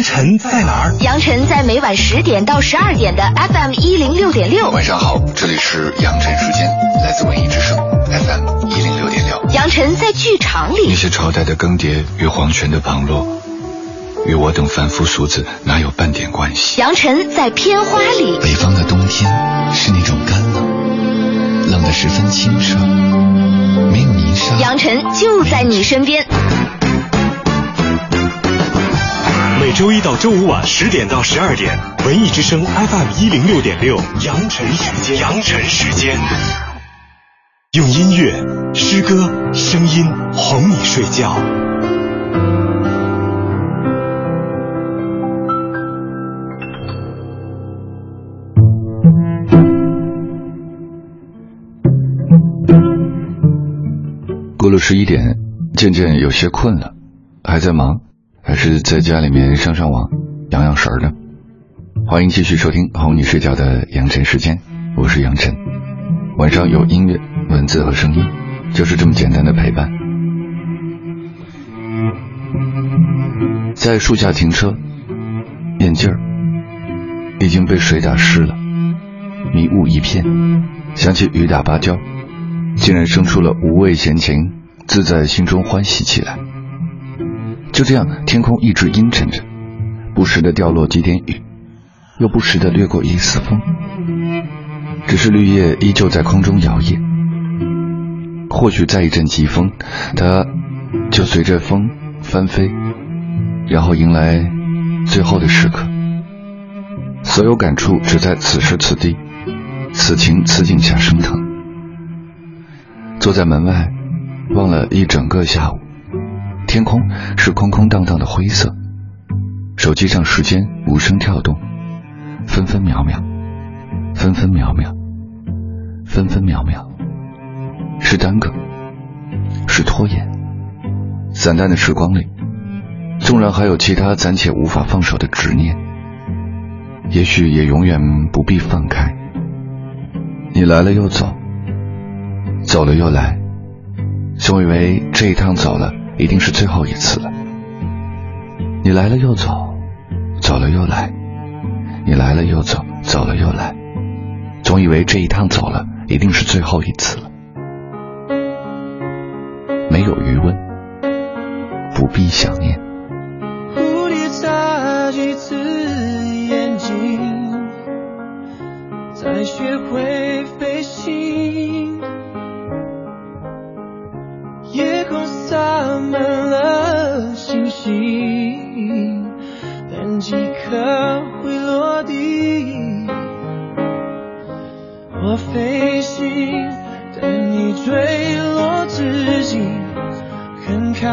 杨晨在哪儿？杨晨在每晚十点到十二点的 FM 一零六点六。晚上好，这里是杨晨时间，来自文艺之声 FM 一零六点六。杨晨在剧场里。那些朝代的更迭与皇权的旁落，与我等凡夫俗子哪有半点关系？杨晨在片花里。北方的冬天是那种干冷，冷得十分清澈，没有泥沙。杨晨就在你身边。每周一到周五晚十点到十二点，文艺之声 FM 一零六点六，杨晨时间，杨晨时间，用音乐、诗歌、声音哄你睡觉。过了十一点，渐渐有些困了，还在忙。还是在家里面上上网，养养神儿呢。欢迎继续收听哄你睡觉的杨晨时间，我是杨晨。晚上有音乐、文字和声音，就是这么简单的陪伴。在树下停车，眼镜儿已经被水打湿了，迷雾一片。想起雨打芭蕉，竟然生出了无畏闲情，自在心中欢喜起来。就这样，天空一直阴沉着，不时的掉落几点雨，又不时的掠过一丝风。只是绿叶依旧在空中摇曳。或许在一阵疾风，它就随着风翻飞，然后迎来最后的时刻。所有感触只在此时此地，此情此景下升腾。坐在门外，望了一整个下午。天空是空空荡荡的灰色，手机上时间无声跳动，分分秒秒，分分秒秒，分分秒秒，是耽搁，是拖延。散淡的时光里，纵然还有其他暂且无法放手的执念，也许也永远不必放开。你来了又走，走了又来，总以为这一趟走了。一定是最后一次了。你来了又走，走了又来，你来了又走，走了又来，总以为这一趟走了，一定是最后一次了。没有余温，不必想念。蝴蝶眨几次眼睛，才学会心，但几颗会落地。我飞行，等你坠落之际，很靠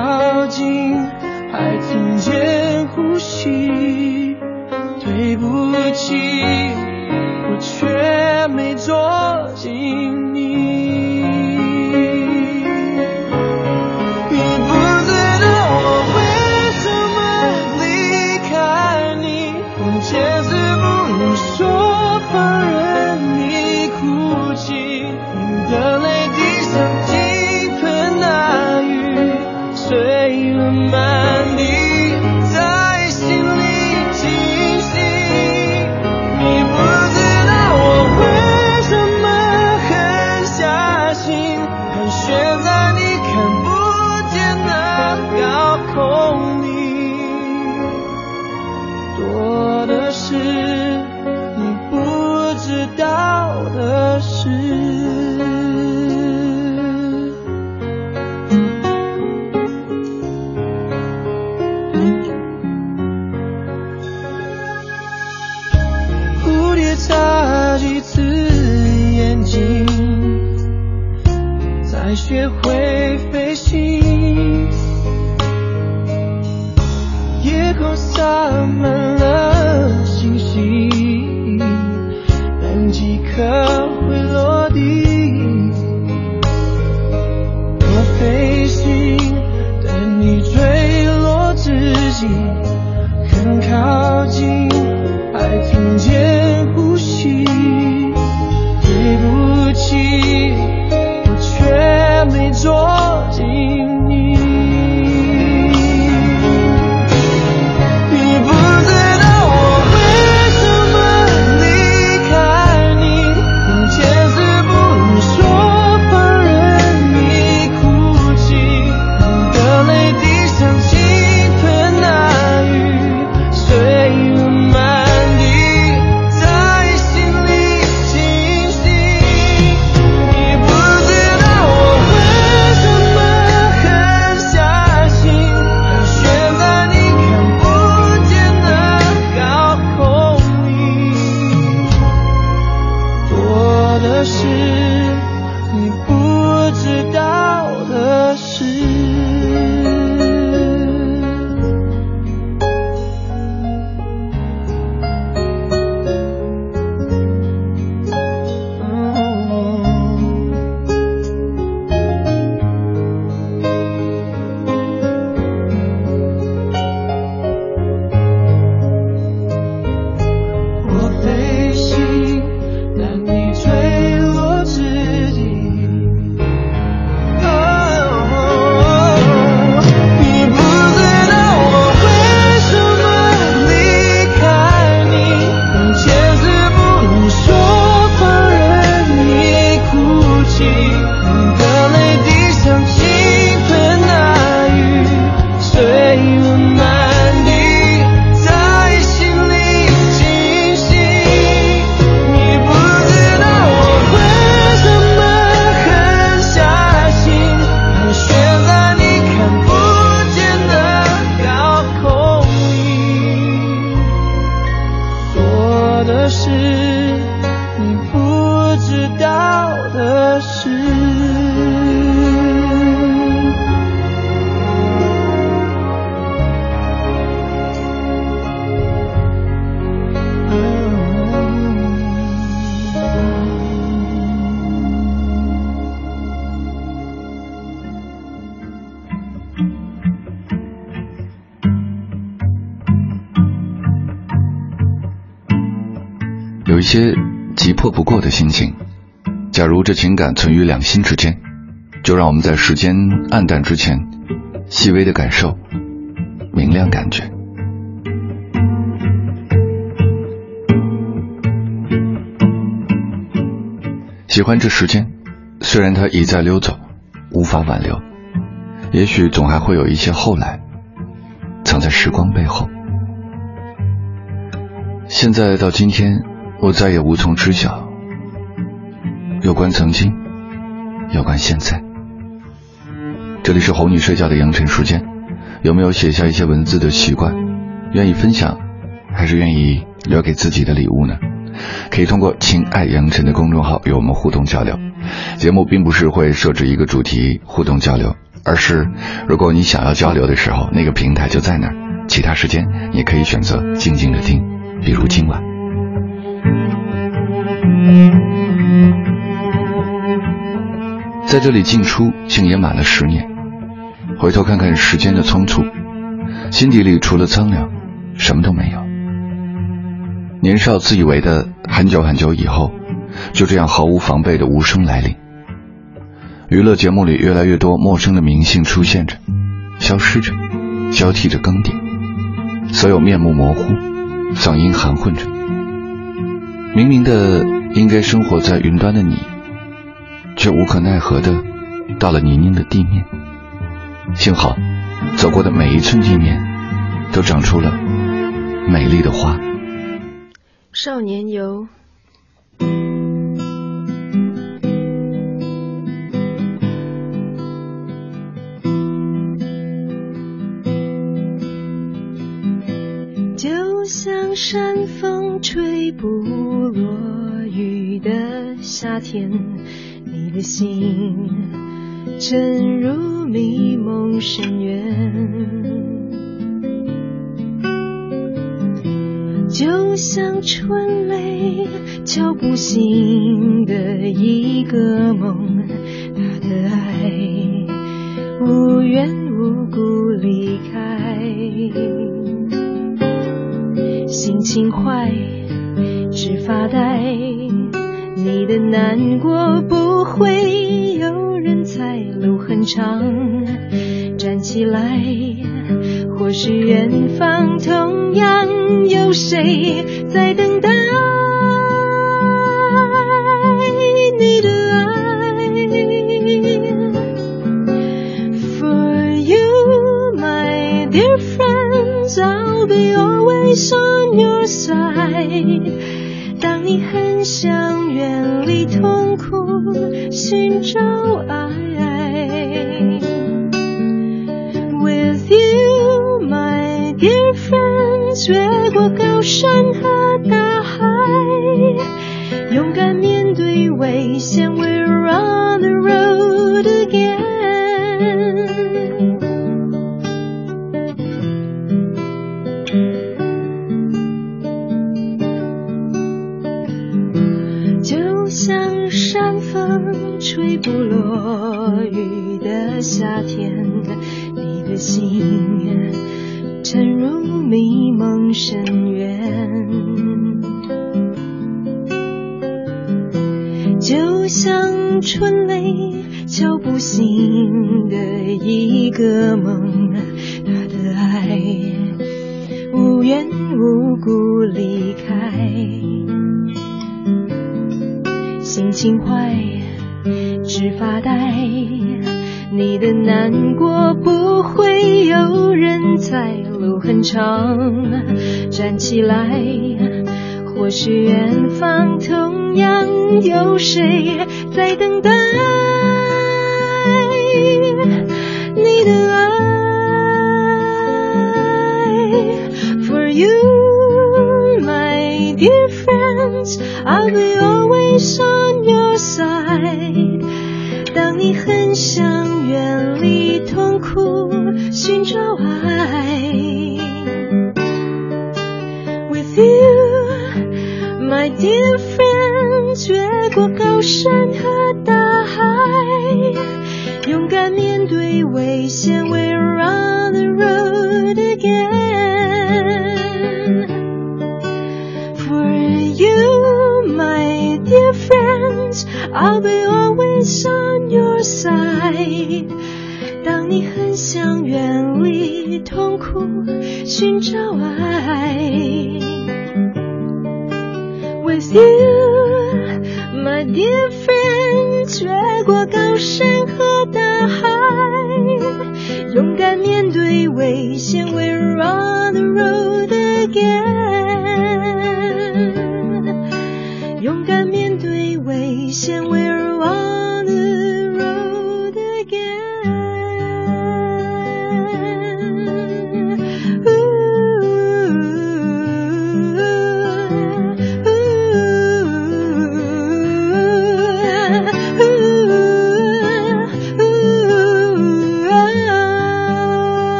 夜空洒满了星星但几颗的些急迫不过的心情，假如这情感存于两心之间，就让我们在时间暗淡之前，细微的感受明亮感觉。喜欢这时间，虽然它已在溜走，无法挽留，也许总还会有一些后来，藏在时光背后。现在到今天。我再也无从知晓，有关曾经，有关现在。这里是哄你睡觉的羊晨时间，有没有写下一些文字的习惯？愿意分享，还是愿意留给自己的礼物呢？可以通过“亲爱杨晨”的公众号与我们互动交流。节目并不是会设置一个主题互动交流，而是如果你想要交流的时候，那个平台就在那儿，其他时间你可以选择静静的听，比如今晚。在这里进出竟也满了十年，回头看看时间的匆促，心底里除了苍凉，什么都没有。年少自以为的很久很久以后，就这样毫无防备的无声来临。娱乐节目里越来越多陌生的明星出现着，消失着，交替着更迭，所有面目模糊，嗓音含混着。明明的应该生活在云端的你，却无可奈何的到了泥泞的地面。幸好，走过的每一寸地面，都长出了美丽的花。少年游。山风吹不落雨的夏天，你的心沉入迷梦深渊。就像春雷敲不醒的一个梦，他的爱无缘无故离开，心情坏，只发呆，你的难过不会有人猜，路很长，站起来。或许远方同样有谁在等想远离痛苦寻找爱。With you my dear friend 越过高山和大海勇敢面对危险缘无故离开，心情坏，只发呆。你的难过不会有人猜，路很长，站起来，或许远方同样有谁在等待 you, my dear friend，越过高山和大海，勇敢面对危险，We're on the road again。For you, my dear friends, I'll be always on your side。当你很想远离痛苦，寻找爱。With you, my dear friend，越过高山和大海，勇敢面对危险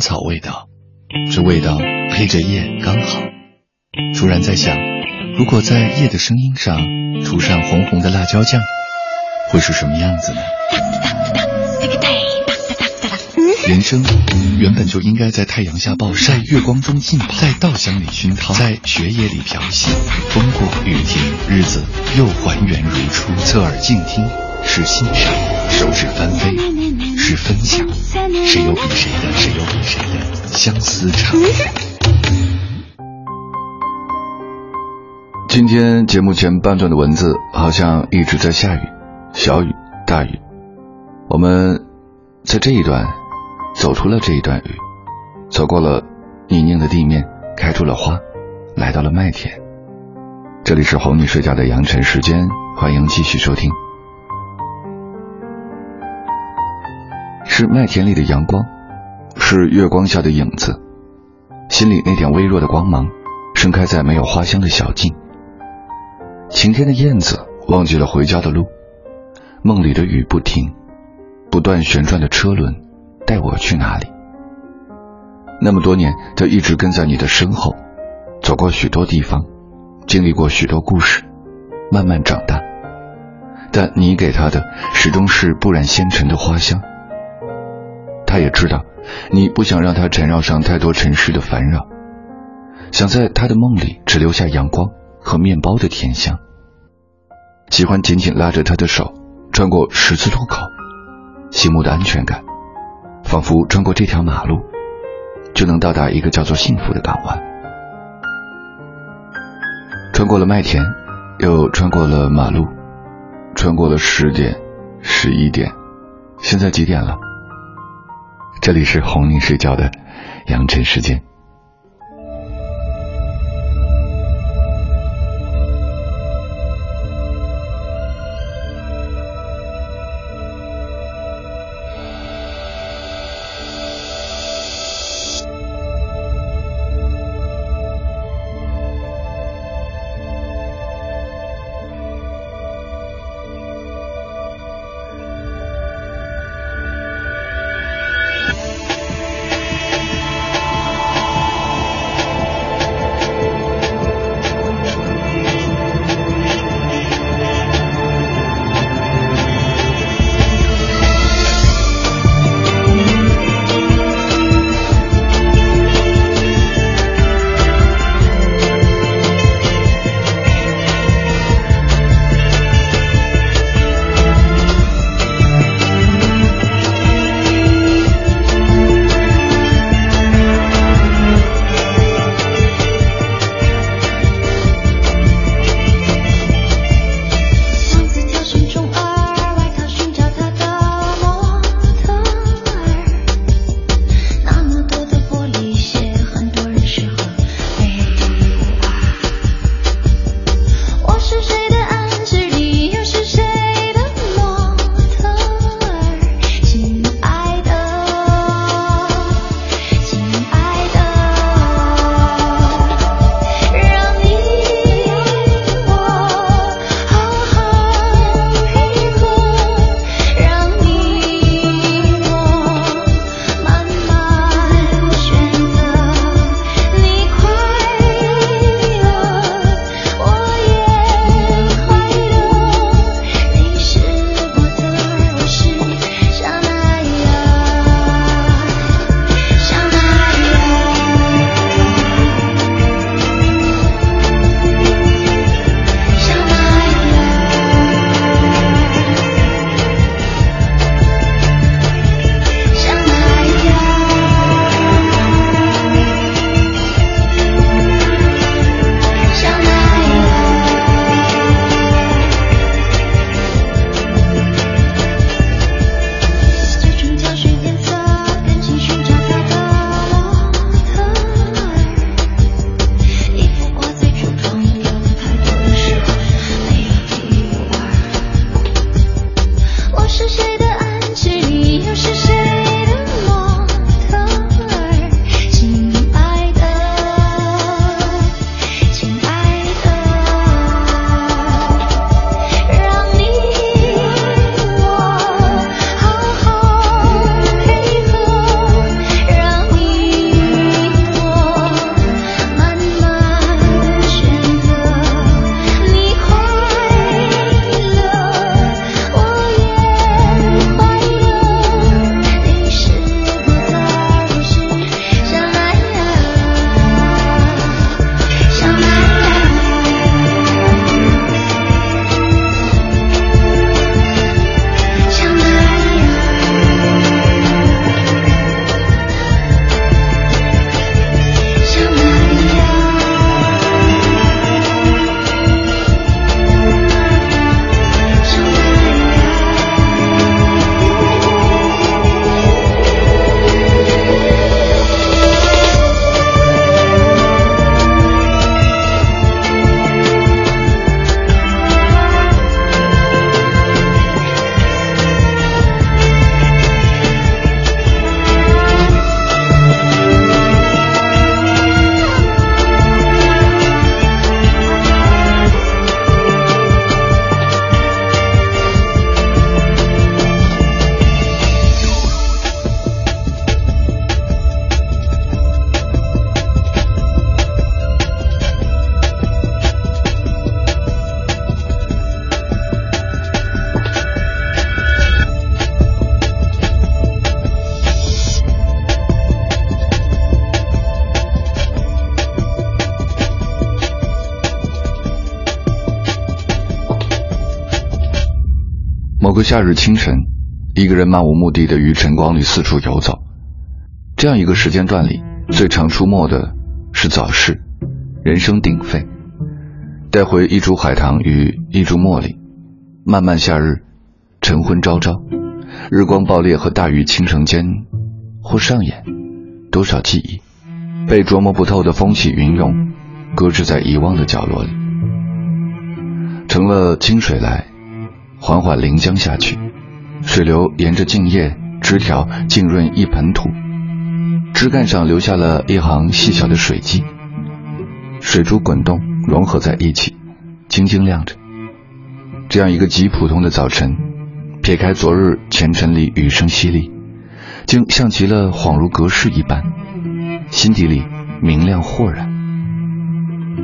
草味道，这味道配着夜刚好。突然在想，如果在夜的声音上涂上红红的辣椒酱，会是什么样子呢？人生原本就应该在太阳下暴晒，月光中浸泡，在稻香里熏陶，在雪野里漂洗。风过雨停，日子又还原如初。侧耳静听是欣赏，手指翻飞是分享。谁有比谁的，谁有比谁的相思长。今天节目前半段的文字好像一直在下雨，小雨、大雨。我们在这一段走出了这一段雨，走过了泥泞的地面，开出了花，来到了麦田。这里是哄你睡觉的羊晨时间，欢迎继续收听。是麦田里的阳光，是月光下的影子，心里那点微弱的光芒，盛开在没有花香的小径。晴天的燕子忘记了回家的路，梦里的雨不停，不断旋转的车轮带我去哪里？那么多年，它一直跟在你的身后，走过许多地方，经历过许多故事，慢慢长大。但你给它的始终是不染纤尘的花香。他也知道，你不想让他缠绕上太多尘世的烦扰，想在他的梦里只留下阳光和面包的甜香。喜欢紧紧拉着他的手，穿过十字路口，醒目的安全感，仿佛穿过这条马路，就能到达一个叫做幸福的港湾。穿过了麦田，又穿过了马路，穿过了十点、十一点，现在几点了？这里是哄你睡觉的羊晨时间。个夏日清晨，一个人漫无目的的于晨光里四处游走。这样一个时间段里，最常出没的是早市，人声鼎沸。带回一株海棠与一株茉莉，漫漫夏日，晨昏昭昭，日光爆裂和大雨倾城间，或上演多少记忆，被琢磨不透的风起云涌，搁置在遗忘的角落里，成了清水来，缓缓临江下去，水流沿着茎叶枝条浸润一盆土，枝干上留下了一行细小的水迹，水珠滚动。融合在一起，晶晶亮着。这样一个极普通的早晨，撇开昨日前尘里雨声淅沥，竟像极了恍如隔世一般，心底里明亮豁然。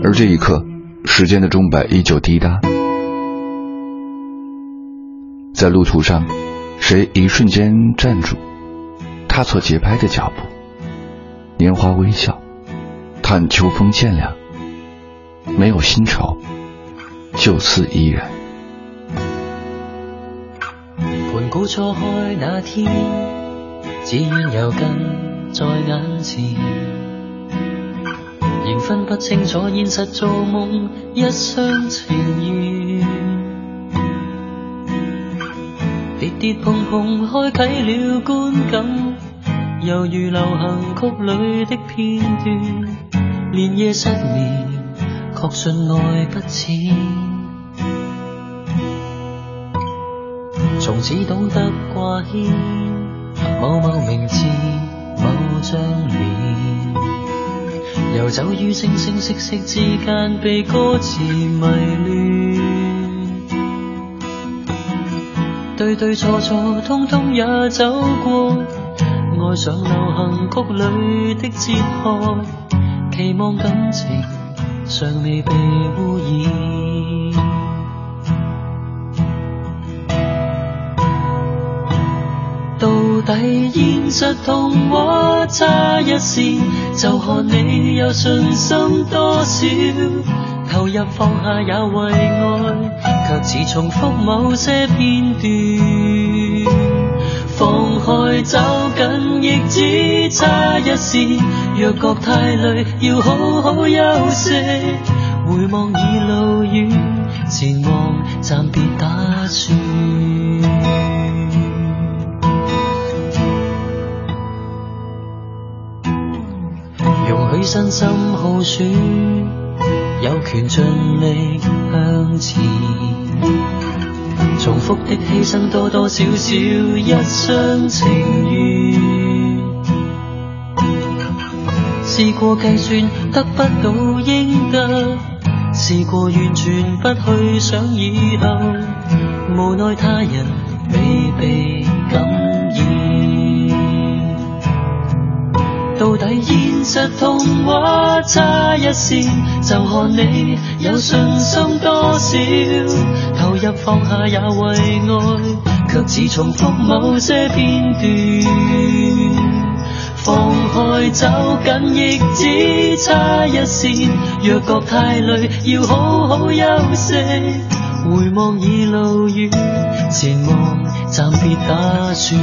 而这一刻，时间的钟摆依旧滴答，在路途上，谁一瞬间站住，踏错节拍的脚步？拈花微笑，叹秋风渐凉。没有新愁，旧似依然。盘古初开那天，只愿有近在眼前，仍分不清楚现实做梦，一厢情愿。跌碰碰开启了观感，犹如流行曲里的片段，连夜失眠。确信爱不浅，从此懂得挂牵某某名字、某张脸，游走于声声色色之间，被歌词迷乱，对对错错，通通也走过，爱上流行曲里的哲学，期望感情。尚未被污染，到底现实童话差一线，就看你有信心多少。投入放下也为爱，却似重复某些片段。放开走紧，亦只差一线。若觉太累，要好好休息。回望已路远，前望暂别打算。容许身心耗损，有权尽力向前。重复的牺牲多多少少一厢情愿，试过计算得不到应得，试过完全不去想以后，无奈他人未被感到底现实童话差一线，就看你有信心多少。投入放下也为爱，却只重复某些片段。放开走紧，亦只差一线。若觉太累，要好好休息。回望已路远，前望暂别打算。